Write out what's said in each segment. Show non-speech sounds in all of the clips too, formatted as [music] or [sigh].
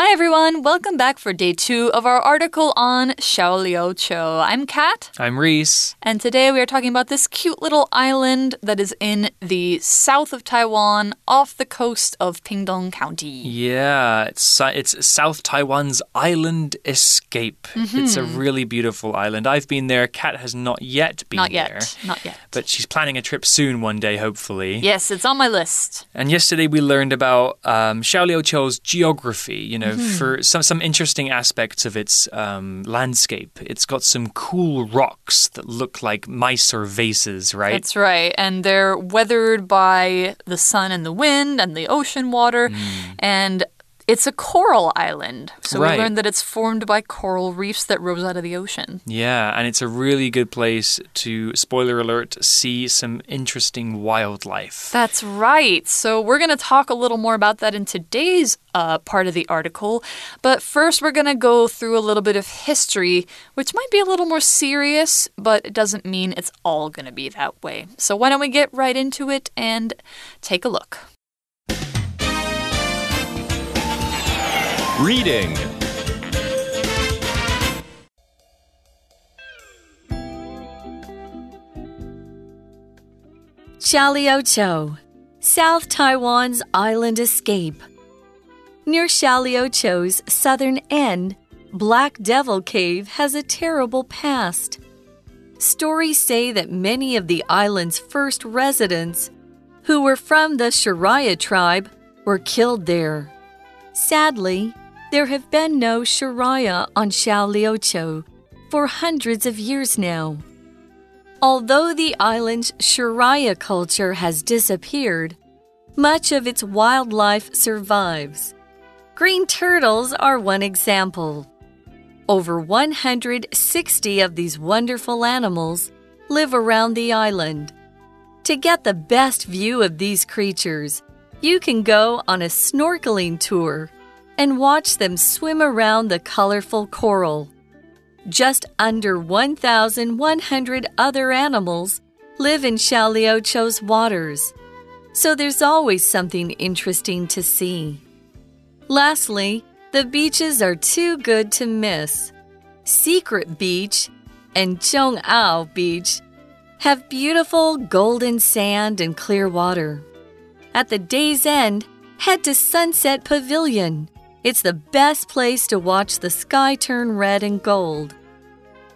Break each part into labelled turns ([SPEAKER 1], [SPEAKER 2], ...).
[SPEAKER 1] Hi everyone, welcome back for day two of our article on Xiaoliuqiu. I'm Kat.
[SPEAKER 2] I'm Reese.
[SPEAKER 1] And today we are talking about this cute little island that is in the south of Taiwan, off the coast of Pingdong County.
[SPEAKER 2] Yeah, it's it's South Taiwan's island escape. Mm -hmm. It's a really beautiful island. I've been there. Kat has not yet been
[SPEAKER 1] not
[SPEAKER 2] there.
[SPEAKER 1] Not yet. Not yet.
[SPEAKER 2] But she's planning a trip soon one day, hopefully.
[SPEAKER 1] Yes, it's on my list.
[SPEAKER 2] And yesterday we learned about um, Xiaoliuqiu's geography. You know, know, mm -hmm. for some some interesting aspects of its um, landscape. It's got some cool rocks that look like mice or vases, right?
[SPEAKER 1] That's right, and they're weathered by the sun and the wind and the ocean water, mm. and it's a coral island. So right. we learned that it's formed by coral reefs that rose out of the ocean.
[SPEAKER 2] Yeah, and it's a really good place to, spoiler alert, see some interesting wildlife.
[SPEAKER 1] That's right. So we're going to talk a little more about that in today's uh, part of the article. But first, we're going to go through a little bit of history, which might be a little more serious, but it doesn't mean it's all going to be that way. So why don't we get right into it and take a look?
[SPEAKER 3] Reading
[SPEAKER 4] Xiaoliuqiu, South Taiwan's island escape. Near Xiaoliuqiu's southern end, Black Devil Cave has a terrible past. Stories say that many of the island's first residents, who were from the Siraya tribe, were killed there. Sadly, there have been no Siraya on Xiaoliuqiu for hundreds of years now. Although the island's Siraya culture has disappeared, much of its wildlife survives. Green turtles are one example. Over 160 of these wonderful animals live around the island. To get the best view of these creatures, you can go on a snorkeling tour and watch them swim around the colorful coral. Just under 1,100 other animals live in Xiaoliuqiu's waters, so there's always something interesting to see. Lastly, the beaches are too good to miss. Secret Beach and Zhongao Beach have beautiful golden sand and clear water. At the day's end, head to Sunset Pavilion it's the best place to watch the sky turn red and gold.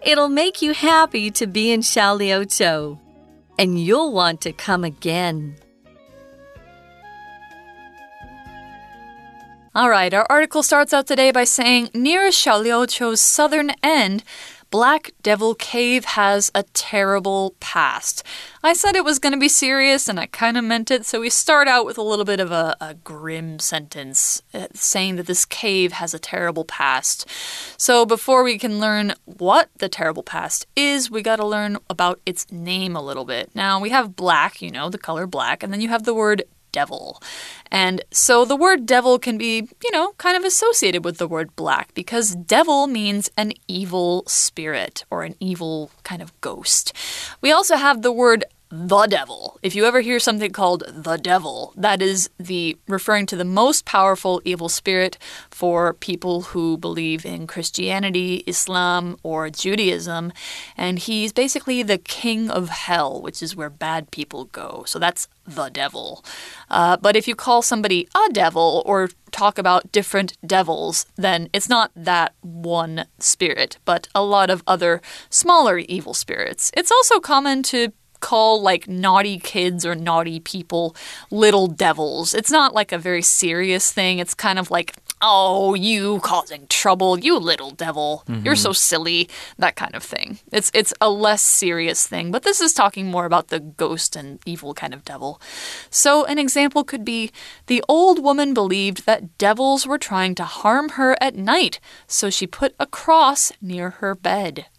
[SPEAKER 4] It'll make you happy to be in Xiaoliuqiu, and you'll want to come again.
[SPEAKER 1] All right, our article starts out today by saying near Xiaoliuqiu's southern end, Black Devil Cave has a terrible past. I said it was going to be serious, and I kind of meant it, so we start out with a little bit of a, a grim sentence uh, saying that this cave has a terrible past. So before we can learn what the terrible past is, we got to learn about its name a little bit. Now, we have black, you know, the color black, and then you have the word devil. And so the word devil can be, you know, kind of associated with the word black because devil means an evil spirit or an evil kind of ghost. We also have the word the devil. If you ever hear something called the devil, that is the referring to the most powerful evil spirit for people who believe in Christianity, Islam, or Judaism, and he's basically the king of hell, which is where bad people go. So that's the devil. Uh, but if you call somebody a devil or talk about different devils, then it's not that one spirit, but a lot of other smaller evil spirits. It's also common to call like naughty kids or naughty people little devils. It's not like a very serious thing. It's kind of like, oh, you causing trouble, you little devil. Mm -hmm. You're so silly, that kind of thing. It's it's a less serious thing, but this is talking more about the ghost and evil kind of devil. So an example could be the old woman believed that devils were trying to harm her at night, so she put a cross near her bed.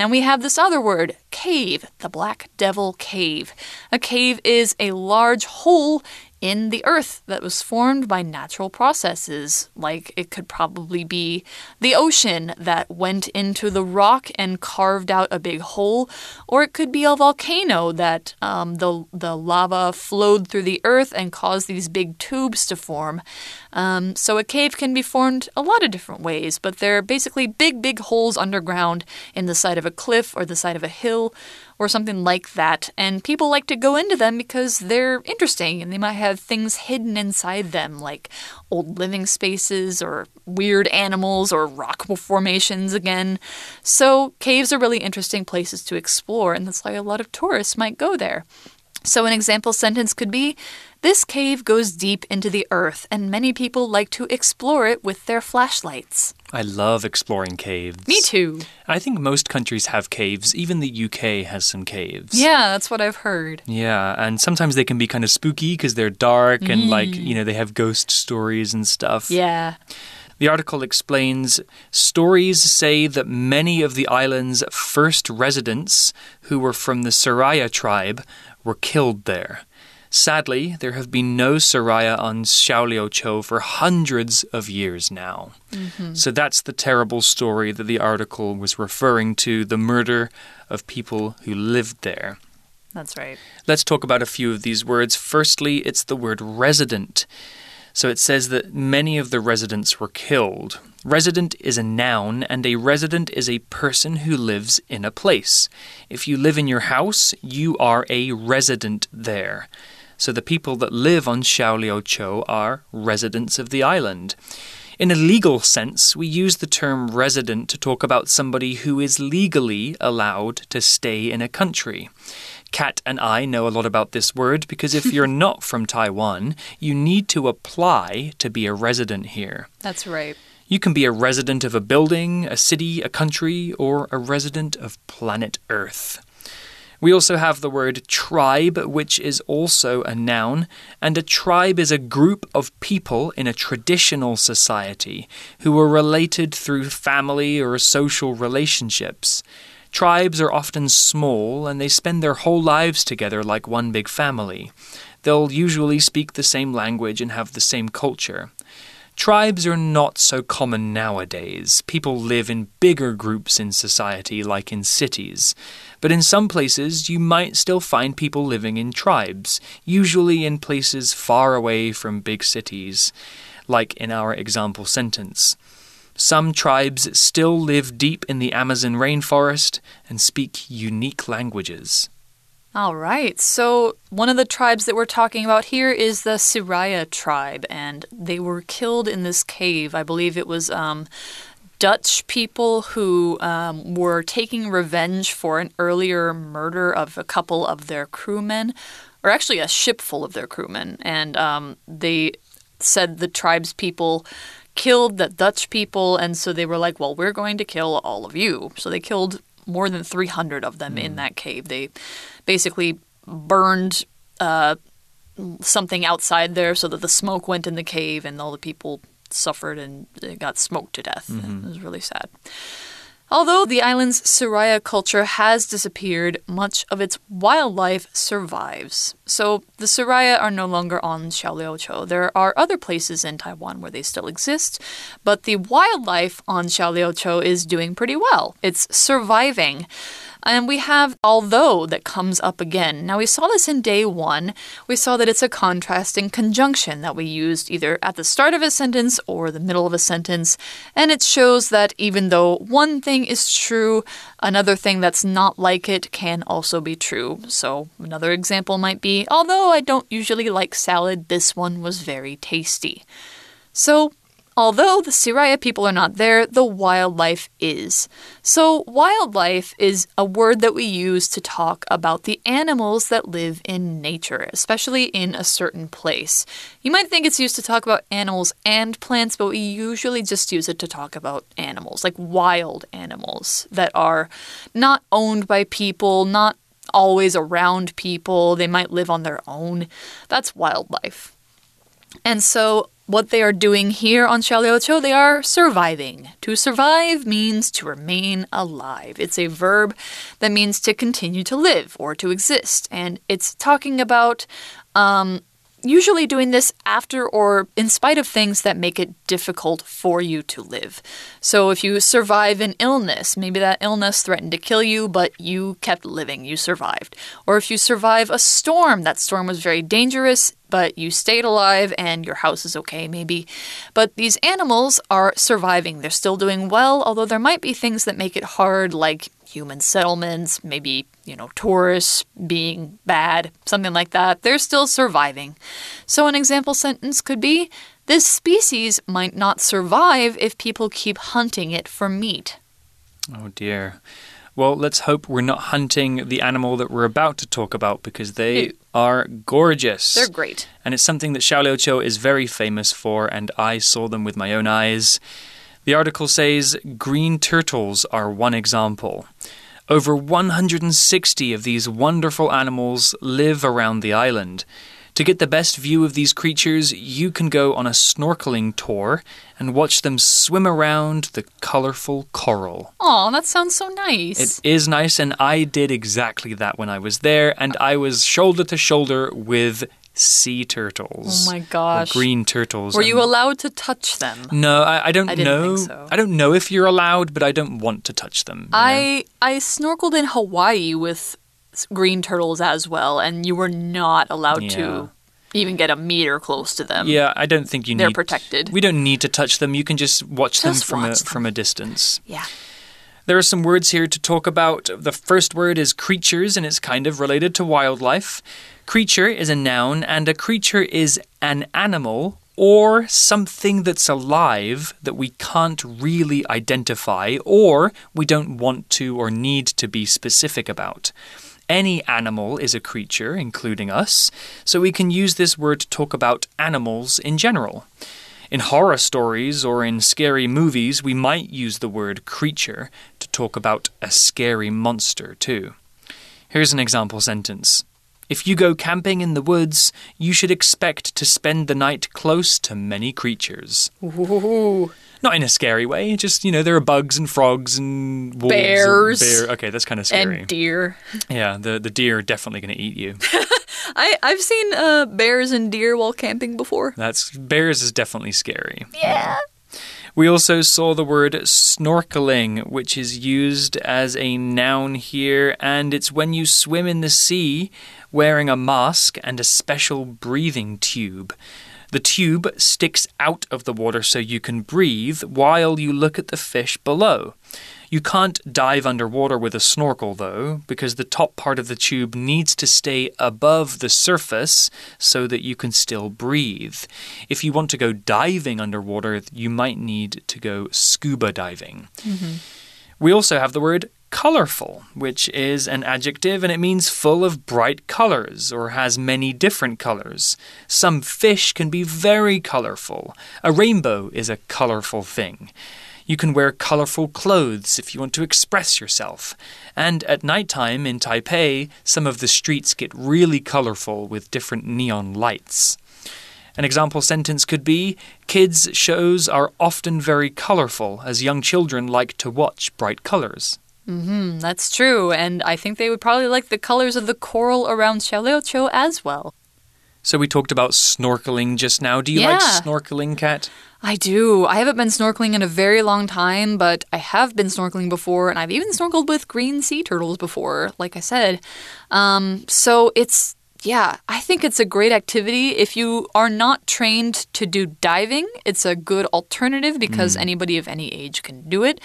[SPEAKER 1] And we have this other word, cave, the Black Devil Cave. A cave is a large hole in the earth that was formed by natural processes. Like it could probably be the ocean that went into the rock and carved out a big hole, or it could be a volcano that um, the, the lava flowed through the earth and caused these big tubes to form. Um, so a cave can be formed a lot of different ways, but they're basically big, big holes underground in the side of a cliff or the side of a hill or something like that. And people like to go into them because they're interesting and they might have things hidden inside them, like old living spaces or weird animals or rock formations again. So, caves are really interesting places to explore, and that's why a lot of tourists might go there. So, an example sentence could be This cave goes deep into the earth, and many people like to explore it with their flashlights.
[SPEAKER 2] I love exploring caves.
[SPEAKER 1] Me too.
[SPEAKER 2] I think most countries have caves. Even the UK has some caves.
[SPEAKER 1] Yeah, that's what I've heard.
[SPEAKER 2] Yeah, and sometimes they can be kind of spooky because they're dark and, like, mm. you know, they have ghost stories and stuff.
[SPEAKER 1] Yeah.
[SPEAKER 2] The article explains stories say that many of the island's first residents, who were from the Siraya tribe, were killed there. Sadly, there have been no Siraya on Xiaoliuqiu for hundreds of years now. Mm-hmm. So that's the terrible story that the article was referring to the murder of people who lived there.
[SPEAKER 1] That's right.
[SPEAKER 2] Let's talk about a few of these words. Firstly, it's the word resident. So it says that many of the residents were killed. Resident is a noun, and a resident is a person who lives in a place. If you live in your house, you are a resident there. So the people that live on Xiaoliuqiu are residents of the island. In a legal sense, we use the term resident to talk about somebody who is legally allowed to stay in a country. Kat and I know a lot about this word because if you're [laughs] not from Taiwan, you need to apply to be a resident here.
[SPEAKER 1] That's right.
[SPEAKER 2] You can be a resident of a building, a city, a country, or a resident of planet Earth. We also have the word tribe, which is also a noun, and a tribe is a group of people in a traditional society who are related through family or social relationships. Tribes are often small and they spend their whole lives together like one big family. They'll usually speak the same language and have the same culture. Tribes are not so common nowadays. People live in bigger groups in society, like in cities. But in some places, you might still find people living in tribes, usually in places far away from big cities, like in our example sentence. Some tribes still live deep in the Amazon rainforest and speak unique languages.
[SPEAKER 1] All right. So, one of the tribes that we're talking about here is the Siraya tribe, and they were killed in this cave. I believe it was um, Dutch people who um, were taking revenge for an earlier murder of a couple of their crewmen, or actually a ship full of their crewmen. And um, they said the tribe's people killed the Dutch people, and so they were like, well, we're going to kill all of you. So they killed more than 300 of them in that cave. They basically burned uh, something outside there so that the smoke went in the cave and all the people suffered and got smoked to death. It was really sad. Although the island's Siraya culture has disappeared, much of its wildlife survives. So the Siraya are no longer on Xiaoliuqiu. There are other places in Taiwan where they still exist, but the wildlife on Xiaoliuqiu is doing pretty well. It's surviving. And we have although that comes up again. Now, we saw this in day one. We saw that it's a contrasting conjunction that we used either at the start of a sentence or the middle of a sentence. And it shows that even though one thing is true, another thing that's not like it can also be true. So, another example might be although I don't usually like salad, this one was very tasty. So, Although the Siraya people are not there, the wildlife is. So, wildlife is a word that we use to talk about the animals that live in nature, especially in a certain place. You might think it's used to talk about animals and plants, but we usually just use it to talk about animals, like wild animals that are not owned by people, not always around people. They might live on their own. That's wildlife. And so, what they are doing here on Xiaoliuqiu, they are surviving. To survive means to remain alive. It's a verb that means to continue to live or to exist. And it's talking about um, usually doing this after or in spite of things that make it difficult for you to live. So if you survive an illness, maybe that illness threatened to kill you, but you kept living, you survived. Or if you survive a storm, that storm was very dangerous, but you stayed alive and your house is okay, maybe. But these animals are surviving. They're still doing well, although there might be things that make it hard, like human settlements, maybe, you know, tourists being bad, something like that. They're still surviving. So, an example sentence could be This species might not survive if people keep hunting it for meat.
[SPEAKER 2] Oh dear. Well, let's hope we're not hunting the animal that we're about to talk about because they
[SPEAKER 1] Ew.
[SPEAKER 2] are gorgeous.
[SPEAKER 1] They're great.
[SPEAKER 2] And it's something that Xiaoliuqiu is very famous for, and I saw them with my own eyes. The article says green turtles are one example. Over 160 of these wonderful animals live around the island. To get the best view of these creatures, you can go on a snorkeling tour and watch them swim around the colorful coral.
[SPEAKER 1] Oh, that sounds so nice.
[SPEAKER 2] It is nice, and I did exactly that when I was there, and I was shoulder to shoulder with sea turtles.
[SPEAKER 1] Oh my
[SPEAKER 2] or
[SPEAKER 1] gosh.
[SPEAKER 2] green turtles.
[SPEAKER 1] Were you allowed to touch them?
[SPEAKER 2] No, I, I don't
[SPEAKER 1] I
[SPEAKER 2] know.
[SPEAKER 1] so.
[SPEAKER 2] I don't know if you're allowed, but I don't want to touch them. you know?
[SPEAKER 1] I I snorkeled in Hawaii with green turtles as well, and you were not allowed
[SPEAKER 2] Yeah.
[SPEAKER 1] to even get a meter close to them.
[SPEAKER 2] Yeah, I don't think you
[SPEAKER 1] They're
[SPEAKER 2] need.
[SPEAKER 1] protected.
[SPEAKER 2] We don't need to touch them. You can just watch them
[SPEAKER 1] Just
[SPEAKER 2] from a
[SPEAKER 1] them.
[SPEAKER 2] from a distance.
[SPEAKER 1] Yeah.
[SPEAKER 2] There are some words here to talk about. The first word is creatures, and it's kind of related to wildlife. Creature is a noun, and a creature is an animal or something that's alive that we can't really identify or we don't want to or need to be specific about. Any animal is a creature, including us, so we can use this word to talk about animals in general. In horror stories or in scary movies, we might use the word creature to talk about a scary monster, too. Here's an example sentence If you go camping in the woods, you should expect to spend the night close to many creatures.
[SPEAKER 1] Ooh.
[SPEAKER 2] Not in a scary way, just, you know, there are bugs and frogs and wolves. and
[SPEAKER 1] Bears.
[SPEAKER 2] bear. Okay, that's kind of scary.
[SPEAKER 1] And deer.
[SPEAKER 2] yeah, the, the deer are definitely going to eat you. [laughs]
[SPEAKER 1] I I've seen uh, bears and deer while camping before.
[SPEAKER 2] That's bears is definitely scary.
[SPEAKER 1] Yeah.
[SPEAKER 2] We also saw the word snorkeling, which is used as a noun here, and it's when you swim in the sea wearing a mask and a special breathing tube. The tube sticks out of the water so you can breathe while you look at the fish below. You can't dive underwater with a snorkel, though, because the top part of the tube needs to stay above the surface so that you can still breathe. If you want to go diving underwater, you might need to go scuba diving. Mm-hmm. We also have the word colorful, which is an adjective and it means full of bright colors or has many different colors. Some fish can be very colorful. A rainbow is a colorful thing. You can wear colorful clothes if you want to express yourself. And at nighttime in Taipei, some of the streets get really colorful with different neon lights. An example sentence could be Kids' shows are often very colorful, as young children like to watch bright colors.
[SPEAKER 1] Mm, that's true, and I think they would probably like the colors of the coral around Xiaoliuqiu as well.
[SPEAKER 2] So we talked about snorkeling just now. Do you like snorkeling, Kat?
[SPEAKER 1] I do. I haven't been snorkeling in a very long time, but I have been snorkeling before, and I've even snorkeled with green sea turtles before, like I said. Um, so it's, yeah, I think it's a great activity. If you are not trained to do diving, it's a good alternative because anybody of any age can do it.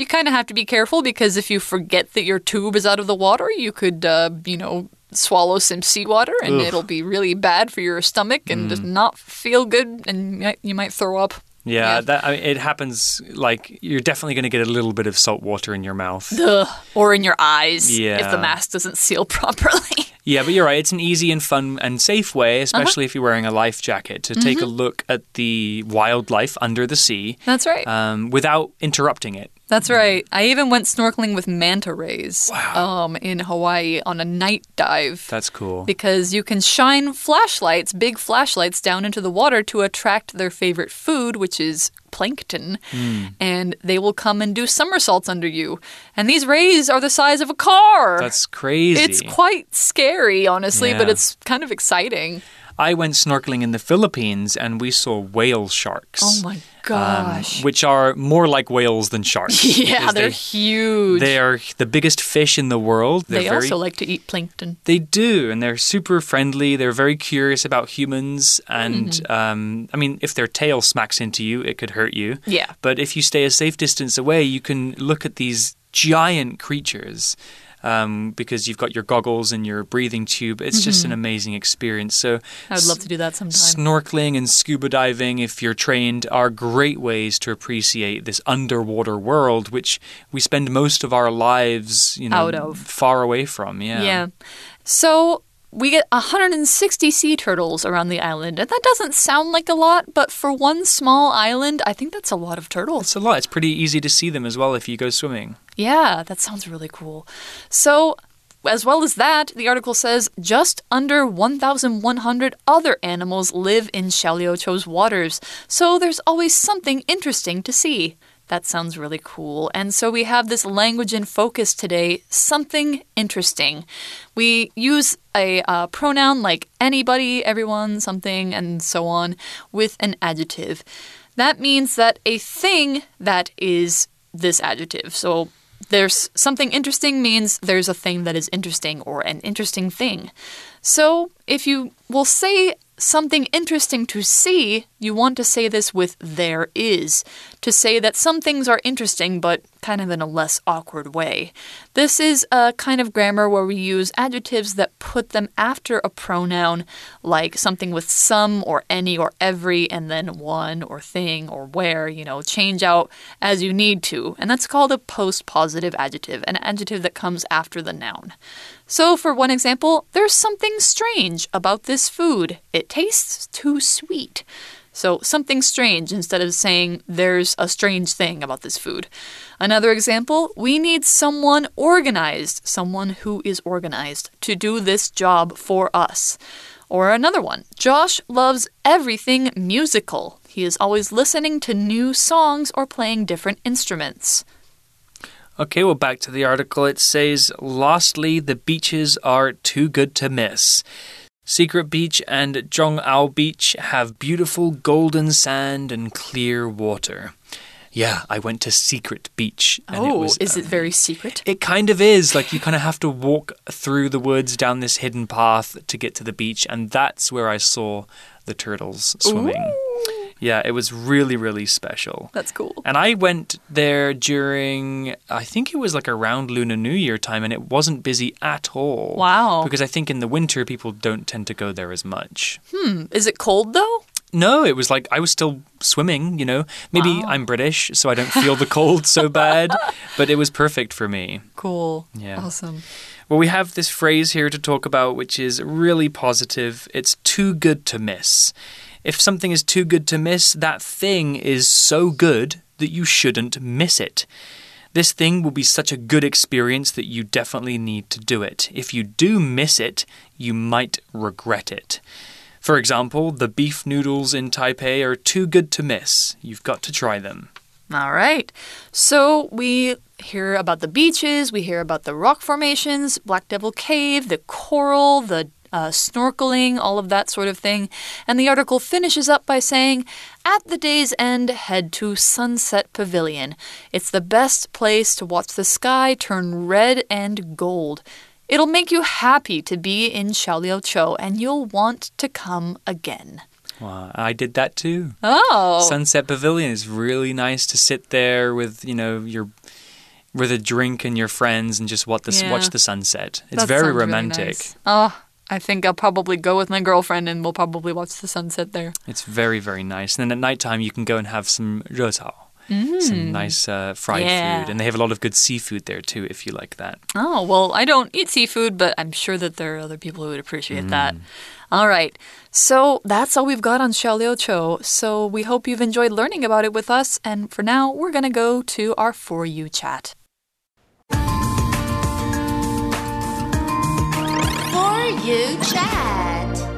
[SPEAKER 1] You kind of have to be careful because if you forget that your tube is out of the water, you could, uh, you know, swallow some seawater and
[SPEAKER 2] Ugh.
[SPEAKER 1] it'll be really bad for your stomach and just not feel good and you might, throw up.
[SPEAKER 2] Yeah,
[SPEAKER 1] Yeah.
[SPEAKER 2] that I mean, it happens. Like you're definitely going to get a little bit of salt water in your mouth.
[SPEAKER 1] Ugh. Or in your eyes if the mask doesn't seal [laughs] properly.
[SPEAKER 2] Yeah, but you're right. It's an easy and fun and safe way, especially if you're wearing a life jacket, to take a look at the wildlife under the sea
[SPEAKER 1] That's right.
[SPEAKER 2] um, without interrupting it.
[SPEAKER 1] That's right. I even went snorkeling with manta rays um, in Hawaii on a night dive.
[SPEAKER 2] That's cool.
[SPEAKER 1] because you can shine flashlights, big flashlights, down into the water to attract their favorite food, which is plankton,
[SPEAKER 2] Hmm.
[SPEAKER 1] and they will come and do somersaults under you. And these rays are the size of a car.
[SPEAKER 2] That's crazy.
[SPEAKER 1] It's quite scary, honestly, but it's kind of exciting.
[SPEAKER 2] I went snorkeling in the Philippines and we saw whale sharks.
[SPEAKER 1] Oh my gosh.
[SPEAKER 2] Um, which are more like whales than sharks. [laughs]
[SPEAKER 1] yeah, they're
[SPEAKER 2] they,
[SPEAKER 1] huge.
[SPEAKER 2] they are the biggest fish in the world. They're
[SPEAKER 1] they
[SPEAKER 2] very,
[SPEAKER 1] also like to eat plankton.
[SPEAKER 2] They do, and they're super friendly. They're very curious about humans. And
[SPEAKER 1] Mm-hmm.
[SPEAKER 2] um, I mean, if their tail smacks into you, it could hurt you.
[SPEAKER 1] Yeah.
[SPEAKER 2] But if you stay a safe distance away, you can look at these giant creatures. Um, because you've got your goggles and your breathing tube. It's just an amazing experience. So,
[SPEAKER 1] Mm-hmm. I would love to do that sometime.
[SPEAKER 2] Snorkeling and scuba diving, if you're trained, are great ways to appreciate this underwater world, which we spend most of our lives, you know,
[SPEAKER 1] Out of.
[SPEAKER 2] far away from. Yeah.
[SPEAKER 1] Yeah. So we get 160 sea turtles around the island, and that doesn't sound like a lot, but for one small island, I think that's a lot of turtles.
[SPEAKER 2] It's a lot. It's pretty easy to see them as well if you go swimming.
[SPEAKER 1] Yeah, that sounds really cool. So, as well as that, the article says just under 1,100 other animals live in Xiaoliuqiu's waters, so there's always something interesting to see. That sounds really cool. And so we have this language in focus today something interesting. We use a uh, pronoun like anybody, everyone, something, and so on with an adjective. That means that a thing that is this adjective. So there's something interesting means there's a thing that is interesting or an interesting thing. So if you will say something interesting to see, you want to say this with there is, to say that some things are interesting but kind of in a less awkward way. This is a kind of grammar where we use adjectives that put them after a pronoun, like something with some or any or every, and then one or thing or where, you know, change out as you need to. And that's called a post positive adjective, an adjective that comes after the noun. So, for one example, there's something strange about this food. It tastes too sweet. So, something strange instead of saying there's a strange thing about this food. Another example, we need someone organized, someone who is organized, to do this job for us. Or another one, Josh loves everything musical. He is always listening to new songs or playing different instruments.
[SPEAKER 2] Okay, well, back to the article. It says, Lastly, the beaches are too good to miss. Secret Beach and Zhongao Beach have beautiful golden sand and clear water. Yeah, I went to Secret Beach. And it
[SPEAKER 1] oh,
[SPEAKER 2] was,
[SPEAKER 1] is
[SPEAKER 2] uh,
[SPEAKER 1] it very secret?
[SPEAKER 2] It kind of is. Like, you kind of have to walk through the woods down this hidden path to get to the beach, and that's where I saw the turtles swimming. Yeah, it was really, really special.
[SPEAKER 1] That's cool.
[SPEAKER 2] And I went there during, I think it was like around Lunar New Year time, and it wasn't busy at all.
[SPEAKER 1] Wow.
[SPEAKER 2] Because I think in the winter, people don't tend to go there as much.
[SPEAKER 1] Hmm, is it cold though?
[SPEAKER 2] No, it was like I was still swimming, you know. Maybe
[SPEAKER 1] Wow.
[SPEAKER 2] I'm British, so I don't feel the cold so [laughs] bad, but it was perfect for me.
[SPEAKER 1] Cool.
[SPEAKER 2] Yeah.
[SPEAKER 1] Awesome.
[SPEAKER 2] Well, we have this phrase here to talk about, which is really positive. It's too good to miss. If something is too good to miss, that thing is so good that you shouldn't miss it. This thing will be such a good experience that you definitely need to do it. If you do miss it, you might regret it. For example, the beef noodles in Taipei are too good to miss. You've got to try them.
[SPEAKER 1] All right. So we hear about the beaches, we hear about the rock formations, Black Devil Cave, the coral, the uh, snorkeling, all of that sort of thing. And the article finishes up by saying, At the day's end, head to Sunset Pavilion. It's the best place to watch the sky turn red and gold. It'll make you happy to be in Xiaoliuqiu, and you'll want to come again.
[SPEAKER 2] Wow, I did that too.
[SPEAKER 1] Oh,
[SPEAKER 2] Sunset Pavilion is really nice to sit there with, you know, your with a drink and your friends and just watch the
[SPEAKER 1] Yeah.
[SPEAKER 2] watch the sunset. It's
[SPEAKER 1] That
[SPEAKER 2] very
[SPEAKER 1] sounds really
[SPEAKER 2] romantic.
[SPEAKER 1] nice. Oh, I think I'll probably go with my girlfriend and we'll probably watch the sunset there.
[SPEAKER 2] It's very very nice. And then at nighttime you can go and have some 热炒. Some nice uh, fried
[SPEAKER 1] Mm. Yeah.
[SPEAKER 2] food, and they have a lot of good seafood there too, if you like that.
[SPEAKER 1] Oh, well, I don't eat seafood, but I'm sure that there are other people who would appreciate that. All right. So that's all we've got on Xiaoliuqiu. So we hope you've enjoyed learning about it with us. And for now, we're going to go to our For You chat.
[SPEAKER 3] You chat.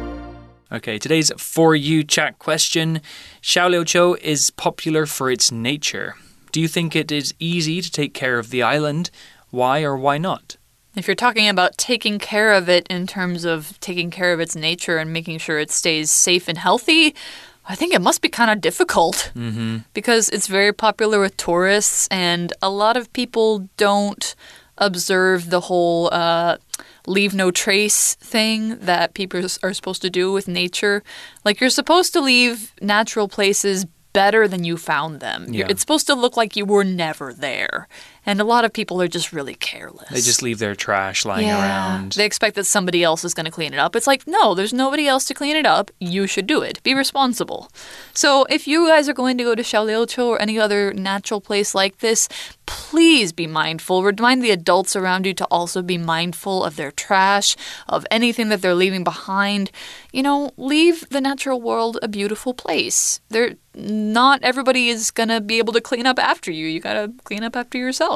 [SPEAKER 2] Okay, today's For You chat question Xiaoliuqiu is popular for its nature. Do you think it is easy to take care of the island? Why or why not?
[SPEAKER 1] If you're talking about taking care of it in terms of taking care of its nature and making sure it stays safe and healthy, I think it must be kind of difficult because it's very popular with tourists, and a lot of people don't observe the whole uh, leave no trace thing that people are supposed to do with nature. Like, you're supposed to leave natural places better than you found them.
[SPEAKER 2] Yeah.
[SPEAKER 1] It's supposed to look like you were never there. And a lot of people are just really careless.
[SPEAKER 2] They just leave their trash lying
[SPEAKER 1] Yeah.
[SPEAKER 2] around.
[SPEAKER 1] They expect that somebody else is going to clean it up. It's like, no, there's nobody else to clean it up. You should do it. Be responsible. So, if you guys are going to go to Xiaoliuqiu or any other natural place like this, please be mindful. Remind the adults around you to also be mindful of their trash, of anything that they're leaving behind. You know, leave the natural world a beautiful place. There not everybody is going to be able to clean up after you. You got to clean up after yourself.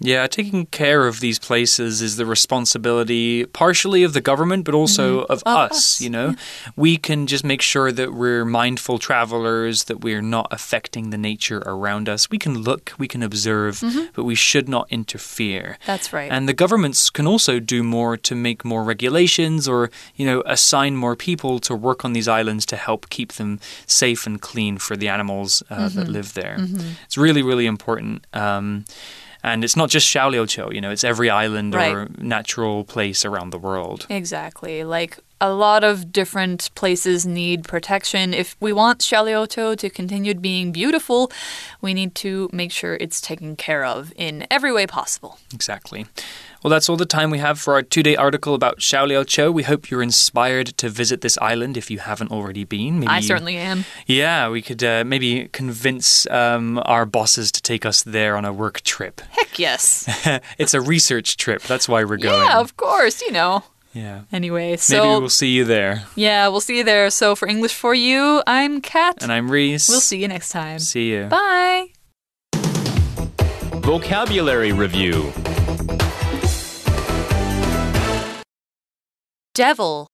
[SPEAKER 2] Yeah, taking care of these places is the responsibility partially of the government, but also of,
[SPEAKER 1] Mm-hmm. Of
[SPEAKER 2] us,
[SPEAKER 1] us,
[SPEAKER 2] you know? We can just make sure that we're mindful travelers, that we're not affecting the nature around us. We can look, we can observe, but we should not interfere.
[SPEAKER 1] Mm-hmm. That's right.
[SPEAKER 2] And the governments can also do more to make more regulations or, you know, assign more people to work on these islands to help keep them safe and clean for the animals uh,
[SPEAKER 1] Mm-hmm.
[SPEAKER 2] that live there. It's really, really important. Um, and it's not just Xiaoliuqiu, you know, it's every island or natural place around the world.
[SPEAKER 1] Exactly. Like a lot of different places need protection. If we want Xiaoliuqiu to continue being beautiful, we need to make sure it's taken care of in every way possible.
[SPEAKER 2] Exactly. Well, that's all the time we have for our two day article about Xiaoliuqiu. We hope you're inspired to visit this island if you haven't already been. Maybe
[SPEAKER 1] I
[SPEAKER 2] you-
[SPEAKER 1] certainly am.
[SPEAKER 2] Yeah, we could uh, maybe convince um, our bosses to take us there on a work trip.
[SPEAKER 1] Heck yes. [laughs]
[SPEAKER 2] it's a research trip. That's why we're going.
[SPEAKER 1] yeah, of course, you know.
[SPEAKER 2] Yeah.
[SPEAKER 1] Anyway, so Maybe
[SPEAKER 2] we'll see you there.
[SPEAKER 1] yeah, we'll see you there. So for English for you, I'm Kat.
[SPEAKER 2] And I'm Reese.
[SPEAKER 1] We'll see you next time.
[SPEAKER 2] See you.
[SPEAKER 1] Bye.
[SPEAKER 5] Vocabulary Review
[SPEAKER 1] Devil.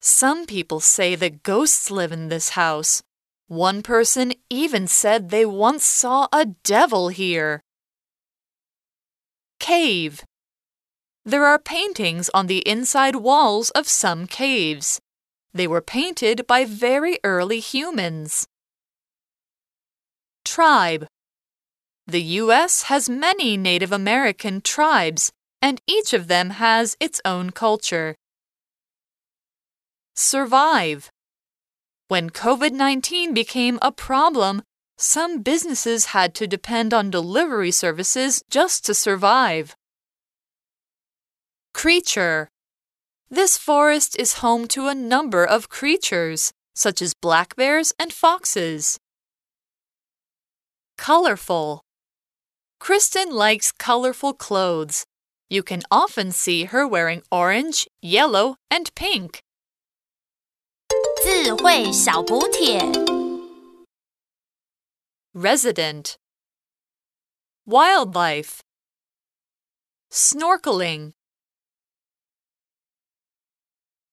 [SPEAKER 1] Some people say that ghosts live in this house. One person even said they once saw a devil here. Cave. There are paintings on the inside walls of some caves. They were painted by very early humans. Tribe. The U.S. has many Native American tribes, and each of them has its own culture. Survive. When COVID 19 became a problem, some businesses had to depend on delivery services just to survive. Creature. This forest is home to a number of creatures, such as black bears and foxes. Colorful. Kristen likes colorful clothes. You can often see her wearing orange, yellow, and pink.
[SPEAKER 3] 智慧小补帖。
[SPEAKER 1] Resident Wildlife Snorkeling